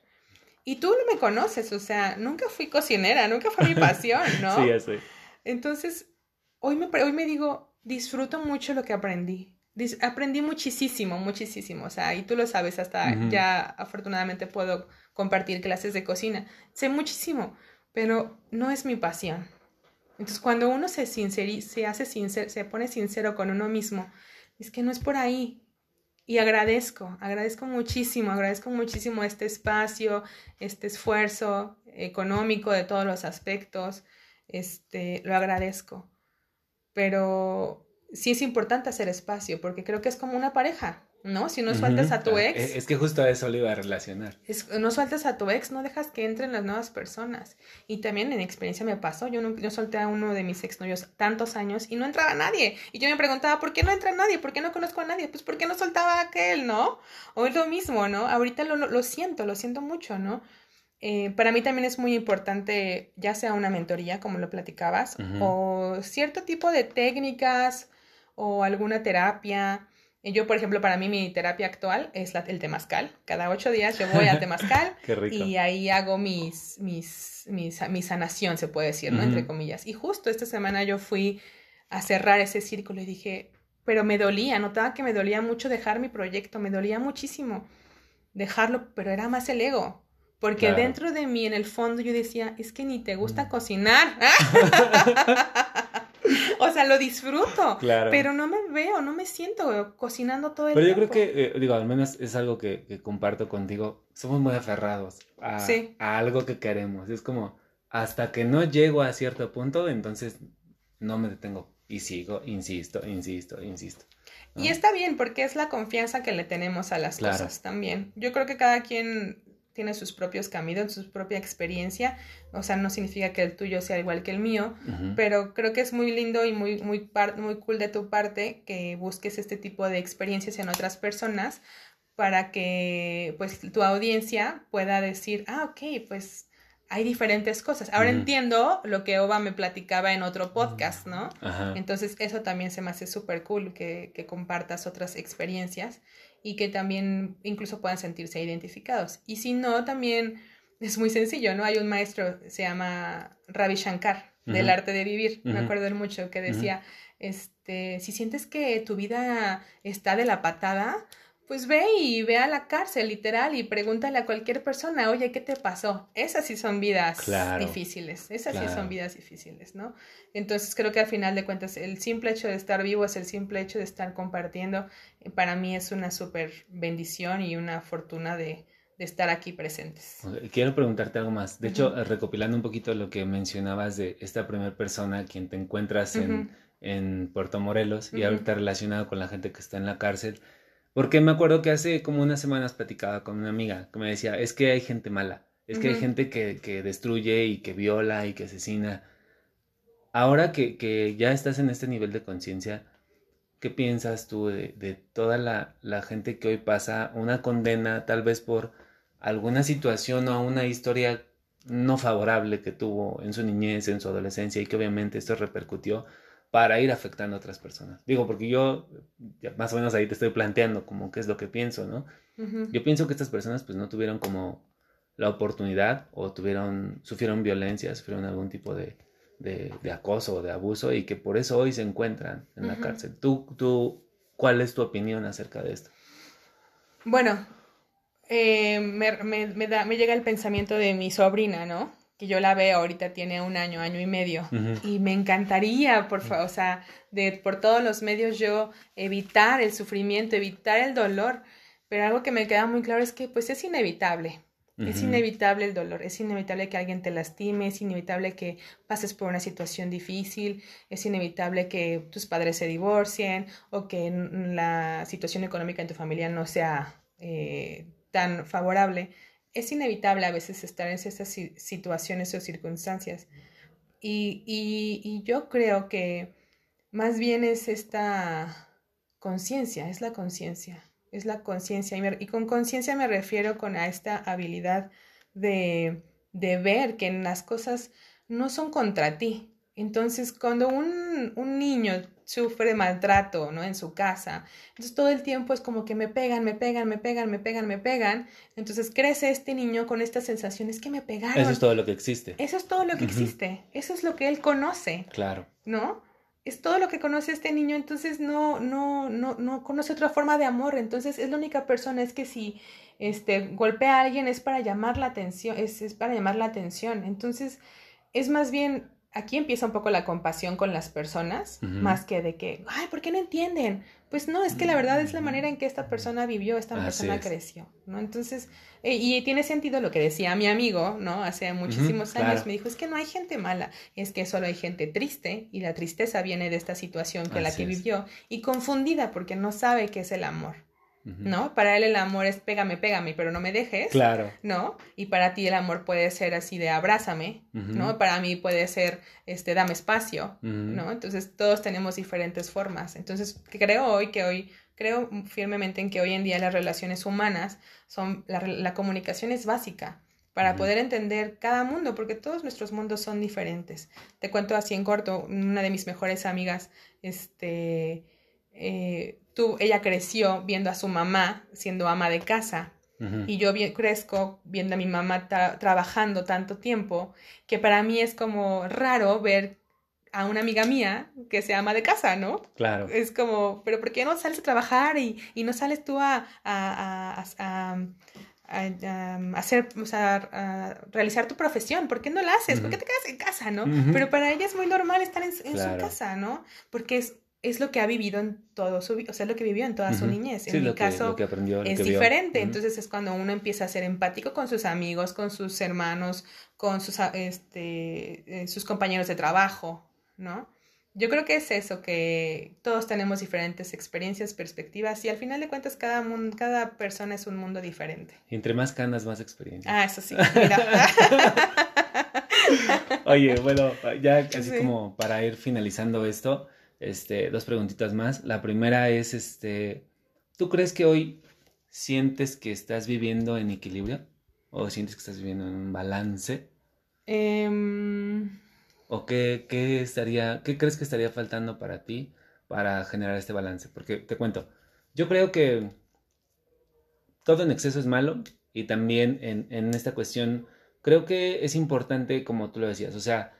Y tú no me conoces, o sea, nunca fui cocinera, nunca fue mi pasión, [LAUGHS] ¿no? sí, sé. Entonces, hoy me, hoy me digo, disfruto mucho lo que aprendí. aprendí muchísimo, muchísimo. O sea, y tú lo sabes, hasta ya afortunadamente puedo compartir clases de cocina. Sé muchísimo, pero no es mi pasión. Entonces, cuando uno se, se hace sincero, se pone sincero con uno mismo, es que no es por ahí. Y agradezco, agradezco muchísimo, agradezco muchísimo este espacio, este esfuerzo económico de todos los aspectos, este, lo agradezco. Pero sí es importante hacer espacio, porque creo que es como una pareja. ¿No? Si no sueltas a tu ah, ex. Es que justo a eso lo iba a relacionar. no sueltas a tu ex, no dejas que entren las nuevas personas. Y también en experiencia me pasó, yo, no, yo solté a uno de mis exnovios tantos años y no entraba nadie. Y yo me preguntaba, ¿por qué no entra nadie? ¿Por qué no conozco a nadie? Pues porque no soltaba a aquel, ¿no? O es lo mismo, ¿no? Ahorita lo, lo, siento, lo siento mucho, ¿no? eh, para mí también es muy importante, ya sea una mentoría, como lo platicabas, o cierto tipo de técnicas o alguna terapia. Yo, por ejemplo, para mí mi terapia actual es la, el temazcal. Cada ocho días yo voy a [LAUGHS] temazcal [LAUGHS] y ahí hago mis, mis, mis, mi sanación, se puede decir, ¿no? Entre comillas. Y justo esta semana yo fui a cerrar ese círculo y dije, pero me dolía, notaba que me dolía mucho dejar mi proyecto, me dolía muchísimo dejarlo, pero era más el ego. Porque dentro de mí, en el fondo, yo decía, es que ni te gusta cocinar. [LAUGHS] [LAUGHS] o sea, lo disfruto. Claro. Pero no me veo, no me siento cocinando todo el tiempo. Pero yo creo que, eh, digo, al menos es algo que, comparto contigo. Somos muy aferrados a, a, algo que queremos. Es como, hasta que no llego a cierto punto, entonces no me detengo. Y sigo, insisto, insisto, insisto. Y está bien, porque es la confianza que le tenemos a las cosas también. Yo creo que cada quien tiene sus propios caminos, su propia experiencia, o sea, no significa que el tuyo sea igual que el mío, pero creo que es muy lindo y muy, muy, muy cool de tu parte que busques este tipo de experiencias en otras personas para que pues tu audiencia pueda decir, ah, ok, pues hay diferentes cosas. Ahora entiendo lo que Oba me platicaba en otro podcast, ¿no? Entonces eso también se me hace súper cool, que, que, compartas otras experiencias y que también incluso puedan sentirse identificados. Y si no, también es muy sencillo, ¿no? Hay un maestro, se llama Ravi Shankar, del arte de vivir, me acuerdo mucho, que decía, este, si sientes que tu vida está de la patada, pues ve y ve a la cárcel, literal, y pregúntale a cualquier persona, oye, ¿qué te pasó? Esas sí son vidas difíciles, esas sí son vidas difíciles, ¿no? Entonces creo que al final de cuentas el simple hecho de estar vivo es el simple hecho de estar compartiendo, eh, para mí es una súper bendición y una fortuna de, estar aquí presentes. Quiero preguntarte algo más. De hecho, recopilando un poquito lo que mencionabas de esta primera persona, quien te encuentras en, en Puerto Morelos y ahorita relacionado con la gente que está en la cárcel, porque me acuerdo que hace como unas semanas platicaba con una amiga que me decía, es que hay gente mala, es que hay gente que, que, destruye y que viola y que asesina. Ahora que, que ya estás en este nivel de conciencia, ¿qué piensas tú de, de toda la, la, gente que hoy pasa una condena tal vez por alguna situación o una historia no favorable que tuvo en su niñez, en su adolescencia y que obviamente esto repercutió para ir afectando a otras personas. Digo, porque yo más o menos ahí te estoy planteando como qué es lo que pienso, ¿no? Yo pienso que estas personas pues no tuvieron como la oportunidad o tuvieron, sufrieron violencia, sufrieron algún tipo de, de, acoso o de abuso y que por eso hoy se encuentran en la cárcel. ¿Tú, ¿Tú, cuál es tu opinión acerca de esto? Bueno, eh, me, me, da, me llega el pensamiento de mi sobrina, ¿no? Que yo la veo ahorita tiene un año, año y medio, y me encantaría, por o sea, de, por todos los medios yo evitar el sufrimiento, evitar el dolor, pero algo que me queda muy claro es que pues es inevitable, es inevitable el dolor, es inevitable que alguien te lastime, es inevitable que pases por una situación difícil, es inevitable que tus padres se divorcien o que la situación económica en tu familia no sea eh, tan favorable es inevitable a veces estar en esas situaciones o circunstancias. Y, y, yo creo que más bien es esta conciencia, es la conciencia, es la conciencia. Y, con conciencia me refiero con a esta habilidad de, de ver que las cosas no son contra ti. Entonces, cuando un, un niño sufre maltrato, ¿no? En su casa. Entonces todo el tiempo es como que me pegan, me pegan, me pegan, me pegan, me pegan. Entonces crece este niño con esta sensación, es que me pegaron. Eso es todo lo que existe. Eso es todo lo que existe. Eso es lo que él conoce. Claro. ¿No? Es todo lo que conoce este niño, entonces no, no, no, no conoce otra forma de amor. Entonces es la única persona, es que si este, golpea a alguien es para llamar la atención, es, es para llamar la atención. Entonces es más bien aquí empieza un poco la compasión con las personas, más que de que, ay, ¿por qué no entienden? Pues no, es que la verdad es la manera en que esta persona vivió, esta persona creció, ¿no? Entonces, eh, y tiene sentido lo que decía mi amigo, ¿no? Hace muchísimos años me dijo, es que no hay gente mala, es que solo hay gente triste y la tristeza viene de esta situación que la que vivió y confundida porque no sabe qué es el amor. ¿No? Para él el amor es pégame, pégame, pero no me dejes. Claro. ¿No? Y para ti el amor puede ser así de abrázame, ¿no? Para mí puede ser, este, dame espacio, ¿no? Entonces todos tenemos diferentes formas. Entonces creo hoy que hoy, creo firmemente en que hoy en día las relaciones humanas son, la, la comunicación es básica. para poder entender cada mundo, porque todos nuestros mundos son diferentes. Te cuento así en corto, una de mis mejores amigas, este, eh, tú, ella creció viendo a su mamá siendo ama de casa. Y yo crezco viendo a mi mamá trabajando tanto tiempo que para mí es como raro ver a una amiga mía que se ama de casa, ¿no? Claro. Es como, pero ¿por qué no sales a trabajar y, y no sales tú a, a, a, a hacer, o sea, realizar tu profesión? ¿Por qué no la haces? ¿Por qué te quedas en casa, no? Pero para ella es muy normal estar en, en su casa, ¿no? Porque es, es lo que ha vivido en todo su vida, o sea, lo que vivió en toda su niñez. En mi caso, es diferente. Entonces es cuando uno empieza a ser empático con sus amigos, con sus hermanos, con sus, este, eh, sus compañeros de trabajo, ¿no? Yo creo que es eso, que todos tenemos diferentes experiencias, perspectivas y al final de cuentas cada, mundo, cada persona es un mundo diferente. Entre más canas, más experiencia. Ah, eso sí. Mira. [LAUGHS] Oye, bueno, ya casi como para ir finalizando esto, este, dos preguntitas más. La primera es, este, ¿tú crees que hoy sientes que estás viviendo en equilibrio? ¿O sientes que estás viviendo en un balance? Eh... ¿O qué, qué, estaría, qué crees que estaría faltando para ti para generar este balance? Porque te cuento, yo creo que todo en exceso es malo y también en, en esta cuestión creo que es importante, como tú lo decías, o sea,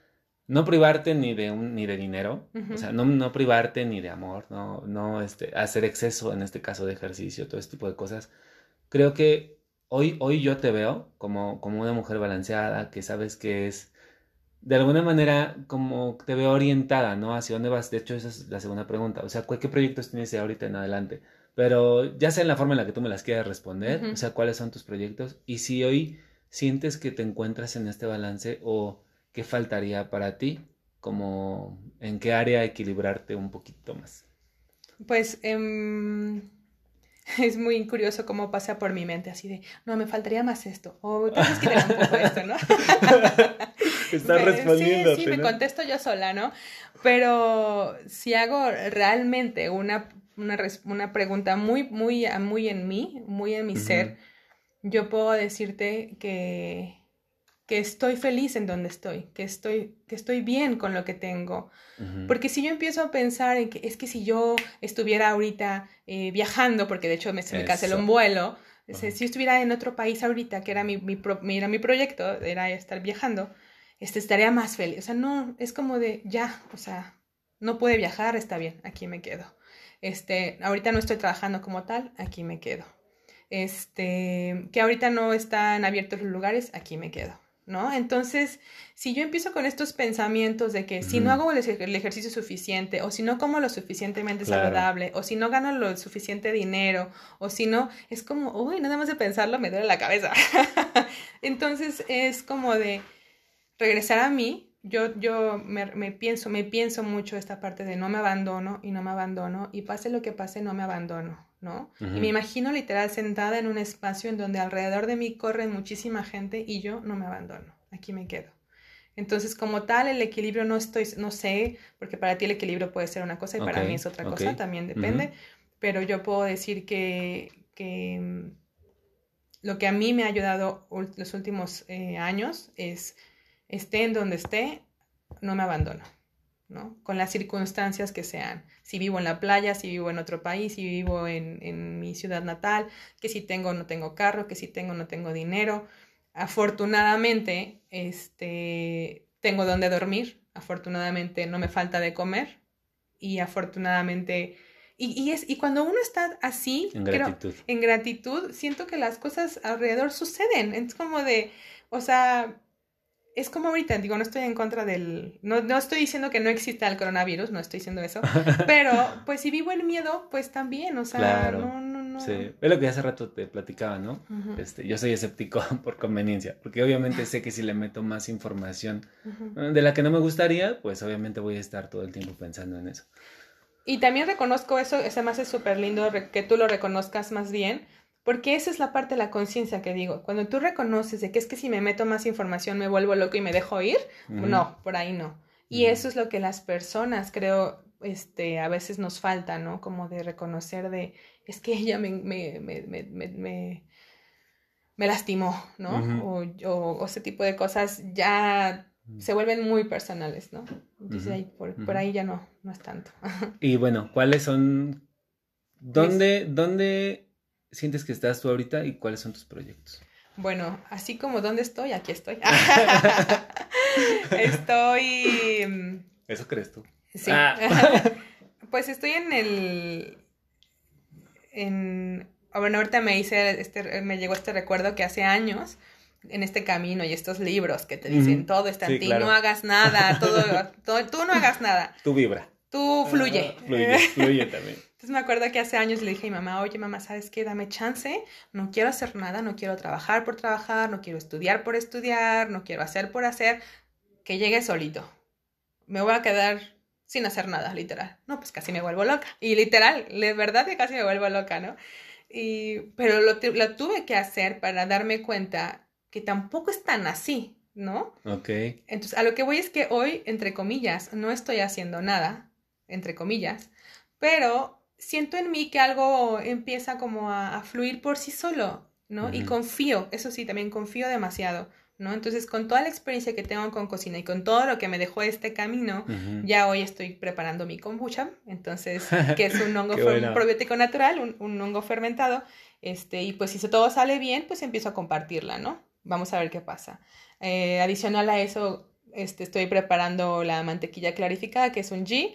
no privarte ni de un, ni de dinero, o sea, no, no, privarte ni de amor, no, no este, hacer exceso, en este caso de ejercicio, todo este tipo de cosas. Creo que hoy, hoy yo te veo como, como una mujer balanceada, que sabes que es de alguna manera como te veo orientada, ¿no? Hacia dónde vas. De hecho, esa es la segunda pregunta. O sea, ¿qué proyectos tienes ahorita en adelante? Pero ya sea en la forma en la que tú me las quieras responder, o sea, cuáles son tus proyectos y si hoy sientes que te encuentras en este balance o qué faltaría para ti, como en qué área equilibrarte un poquito más. Pues eh, [LAUGHS] es muy curioso cómo pasa por mi mente así de, no, me faltaría más esto, o tienes que tener un poco esto, ¿no? [LAUGHS] Estás [LAUGHS] respondiendo. Sí, sí, me contesto yo sola, ¿no? Pero si hago realmente una, una, una pregunta muy, muy, muy en mí, muy en mi ser, yo puedo decirte que que estoy feliz en donde estoy, que estoy, que estoy bien con lo que tengo. Porque si yo empiezo a pensar en que es que si yo estuviera ahorita eh, viajando, porque de hecho me, se me canceló un vuelo, si yo estuviera en otro país ahorita, que era mi, mi, mi proyecto, era estar viajando, este, estaría más feliz. O sea, no, es como de ya, o sea, no puede viajar, está bien, aquí me quedo. Este, ahorita no estoy trabajando como tal, aquí me quedo. Este, que ahorita no están abiertos los lugares, aquí me quedo. ¿No? Entonces, si yo empiezo con estos pensamientos de que si no hago el, ejercicio suficiente, o si no como lo suficientemente saludable, o si no gano lo suficiente dinero, o si no, es como, uy, nada más de pensarlo me duele la cabeza. [LAUGHS] Entonces, es como de regresar a mí. Yo, yo me, pienso, me pienso mucho esta parte de no me abandono y no me abandono, y pase lo que pase, no me abandono. ¿No? Y me imagino literal sentada en un espacio en donde alrededor de mí corre muchísima gente y yo no me abandono, aquí me quedo. Entonces, como tal, el equilibrio no estoy, no sé, porque para ti el equilibrio puede ser una cosa y para mí es otra cosa, también depende, pero yo puedo decir que, que, mm, lo que a mí me ha ayudado los últimos eh, años es, esté en donde esté, no me abandono. ¿No? Con las circunstancias que sean. Si vivo en la playa, si vivo en otro país, si vivo en, en mi ciudad natal, que si tengo o no tengo carro, que si tengo o no tengo dinero. Afortunadamente, este, tengo donde dormir, afortunadamente no me falta de comer y afortunadamente... Y, y, es, y cuando uno está así, en gratitud. en gratitud, siento que las cosas alrededor suceden. Es como de, o sea, es como ahorita, digo, no estoy en contra del, no, no estoy diciendo que no exista el coronavirus, no estoy diciendo eso, [LAUGHS] pero pues si vivo en miedo, pues también, o sea, no, no, no. Sí, es lo que hace rato te platicaba, ¿no? este, yo soy escéptico [LAUGHS] por conveniencia, porque obviamente sé que si le meto más información de la que no me gustaría, pues obviamente voy a estar todo el tiempo pensando en eso. Y también reconozco eso, ese más es súper lindo que tú lo reconozcas más bien, porque esa es la parte de la conciencia que digo. Cuando tú reconoces de que es que si me meto más información me vuelvo loco y me dejo ir, no, por ahí no. Y eso es lo que las personas, creo, este, a veces nos falta, ¿no? Como de reconocer de, es que ella me, me, me, me, me lastimó, ¿no? o, o, ese tipo de cosas ya se vuelven muy personales, ¿no? Entonces ahí, por, por, ahí ya no, no es tanto. [LAUGHS] y bueno, ¿cuáles son, dónde, dónde sientes que estás tú ahorita y cuáles son tus proyectos? Bueno, así como dónde estoy, aquí estoy. [LAUGHS] [LAUGHS] estoy... Mm, Eso crees tú. Sí. Ah. [LAUGHS] pues estoy en el... En... Bueno, ahorita me hice este, me llegó este recuerdo que hace años en este camino y estos libros que te dicen todo está en ti, no hagas nada, todo, tú no hagas nada. Tú vibra. Tú fluye. Ah, fluye, fluye también. Entonces me acuerdo que hace años le dije a mi mamá, oye mamá, ¿sabes qué? Dame chance, no quiero hacer nada, no quiero trabajar por trabajar, no quiero estudiar por estudiar, no quiero hacer por hacer, que llegue solito. Me voy a quedar sin hacer nada, literal. No, pues casi me vuelvo loca. Y literal, de verdad que casi me vuelvo loca, ¿no? Y, pero lo, lo tuve que hacer para darme cuenta que tampoco es tan así, ¿no? Ok. Entonces, a lo que voy es que hoy, entre comillas, no estoy haciendo nada, entre comillas, pero siento en mí que algo empieza como a, fluir por sí solo, ¿no? Y confío, eso sí, también confío demasiado. ¿no? Entonces, con toda la experiencia que tengo con cocina y con todo lo que me dejó este camino, ya hoy estoy preparando mi kombucha, entonces, [LAUGHS] que es un hongo probiótico natural, un, un, hongo fermentado, este, y pues si todo sale bien, pues empiezo a compartirla, ¿no? Vamos a ver qué pasa. Eh, adicional a eso, este, estoy preparando la mantequilla clarificada, que es un G.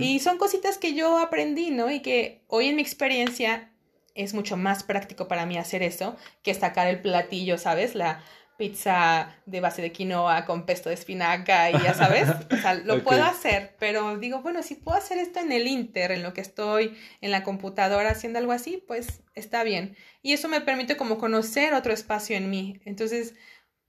Y son cositas que yo aprendí, ¿no? Y que hoy en mi experiencia es mucho más práctico para mí hacer eso que sacar el platillo, ¿sabes? La pizza de base de quinoa con pesto de espinaca y ya sabes, o sea, [LAUGHS] lo puedo hacer, pero digo, bueno, si puedo hacer esto en el Inter, en lo que estoy en la computadora haciendo algo así, pues está bien. Y eso me permite como conocer otro espacio en mí. Entonces,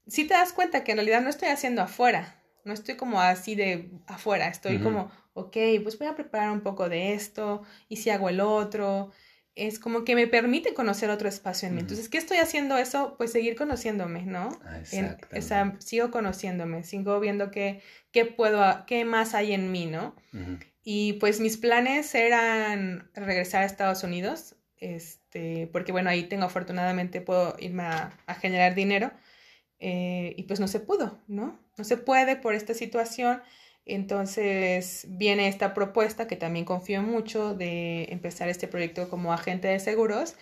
si te das cuenta que en realidad no estoy haciendo afuera, no estoy como así de afuera, estoy como, ok, pues voy a preparar un poco de esto y si hago el otro es como que me permite conocer otro espacio en mí. Entonces, ¿qué estoy haciendo eso? Pues seguir conociéndome, ¿no? Ah, sigo conociéndome, sigo viendo qué, qué puedo, qué más hay en mí, ¿no? Y pues mis planes eran regresar a Estados Unidos, este, porque bueno, ahí tengo afortunadamente, puedo irme a, generar dinero, eh, y pues no se pudo, ¿no? No se puede por esta situación. Entonces viene esta propuesta que también confío mucho de empezar este proyecto como agente de seguros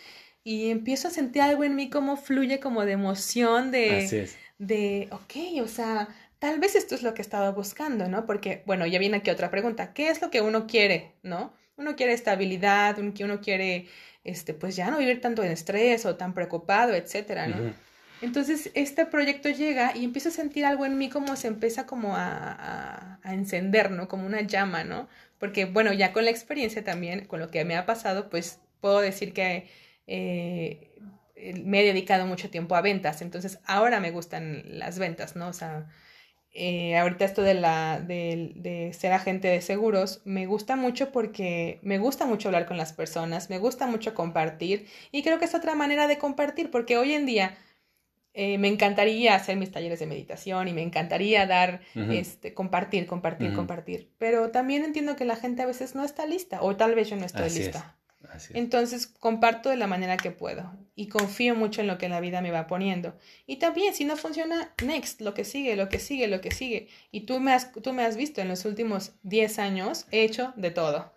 y empiezo a sentir algo en mí como fluye como de emoción de, de, ok, o sea, tal vez esto es lo que estaba buscando, ¿no? Porque, bueno, ya viene aquí otra pregunta, ¿qué es lo que uno quiere, ¿no? Uno quiere estabilidad, uno quiere, este, pues ya no vivir tanto en estrés o tan preocupado, etcétera, ¿no? Entonces este proyecto llega y empiezo a sentir algo en mí como se empieza como a, a, encender, ¿no? Como una llama, ¿no? Porque bueno, ya con la experiencia también, con lo que me ha pasado, pues puedo decir que eh, me he dedicado mucho tiempo a ventas, entonces ahora me gustan las ventas, ¿no? O sea, eh, ahorita esto de, la, de, de, ser agente de seguros me gusta mucho porque me gusta mucho hablar con las personas, me gusta mucho compartir y creo que es otra manera de compartir porque hoy en día eh, me encantaría hacer mis talleres de meditación y me encantaría dar, este, compartir, compartir, compartir. Pero también entiendo que la gente a veces no está lista o tal vez yo no estoy lista. Entonces comparto de la manera que puedo y confío mucho en lo que la vida me va poniendo. Y también si no funciona, next, lo que sigue, lo que sigue, lo que sigue. Y tú me has, tú me has visto en los últimos 10 años, he hecho de todo.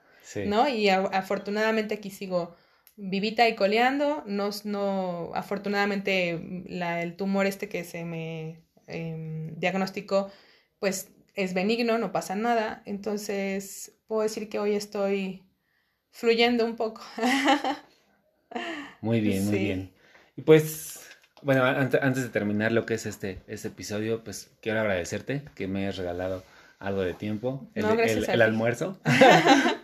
¿No? Y afortunadamente aquí sigo vivita y coleando, no, no afortunadamente la, el tumor este que se me em, diagnosticó, pues es benigno, no pasa nada, entonces puedo decir que hoy estoy fluyendo un poco. muy bien, muy bien. Y pues, bueno, antes, de terminar lo que es este, este episodio, pues quiero agradecerte que me hayas regalado algo de tiempo, el, el almuerzo. [LAUGHS]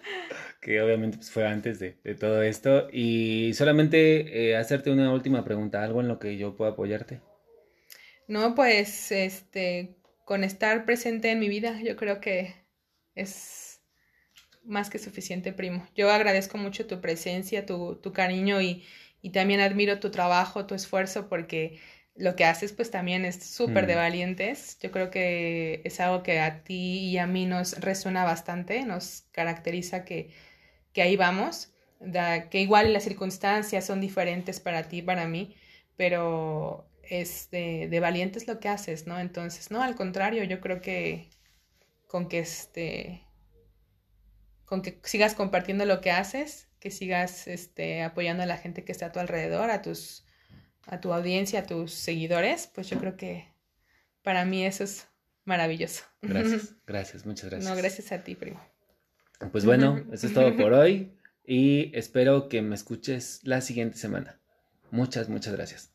que obviamente pues, fue antes de, todo esto. Y solamente eh, hacerte una última pregunta, algo en lo que yo pueda apoyarte. No, pues este, con estar presente en mi vida, yo creo que es más que suficiente, primo. Yo agradezco mucho tu presencia, tu, tu cariño y, y también admiro tu trabajo, tu esfuerzo, porque lo que haces pues también es súper de mm. valientes. Yo creo que es algo que a ti y a mí nos resuena bastante, nos caracteriza que que ahí vamos, que igual las circunstancias son diferentes para ti para mí, pero es de, de valientes lo que haces, ¿no? Entonces, no, al contrario, yo creo que con que este con que sigas compartiendo lo que haces, que sigas este apoyando a la gente que está a tu alrededor, a tus a tu audiencia, a tus seguidores, pues yo creo que para mí eso es maravilloso. Gracias, [LAUGHS] gracias, muchas gracias. No, gracias a ti, primo. Pues bueno, [LAUGHS] eso es todo por hoy y espero que me escuches la siguiente semana. Muchas, muchas gracias.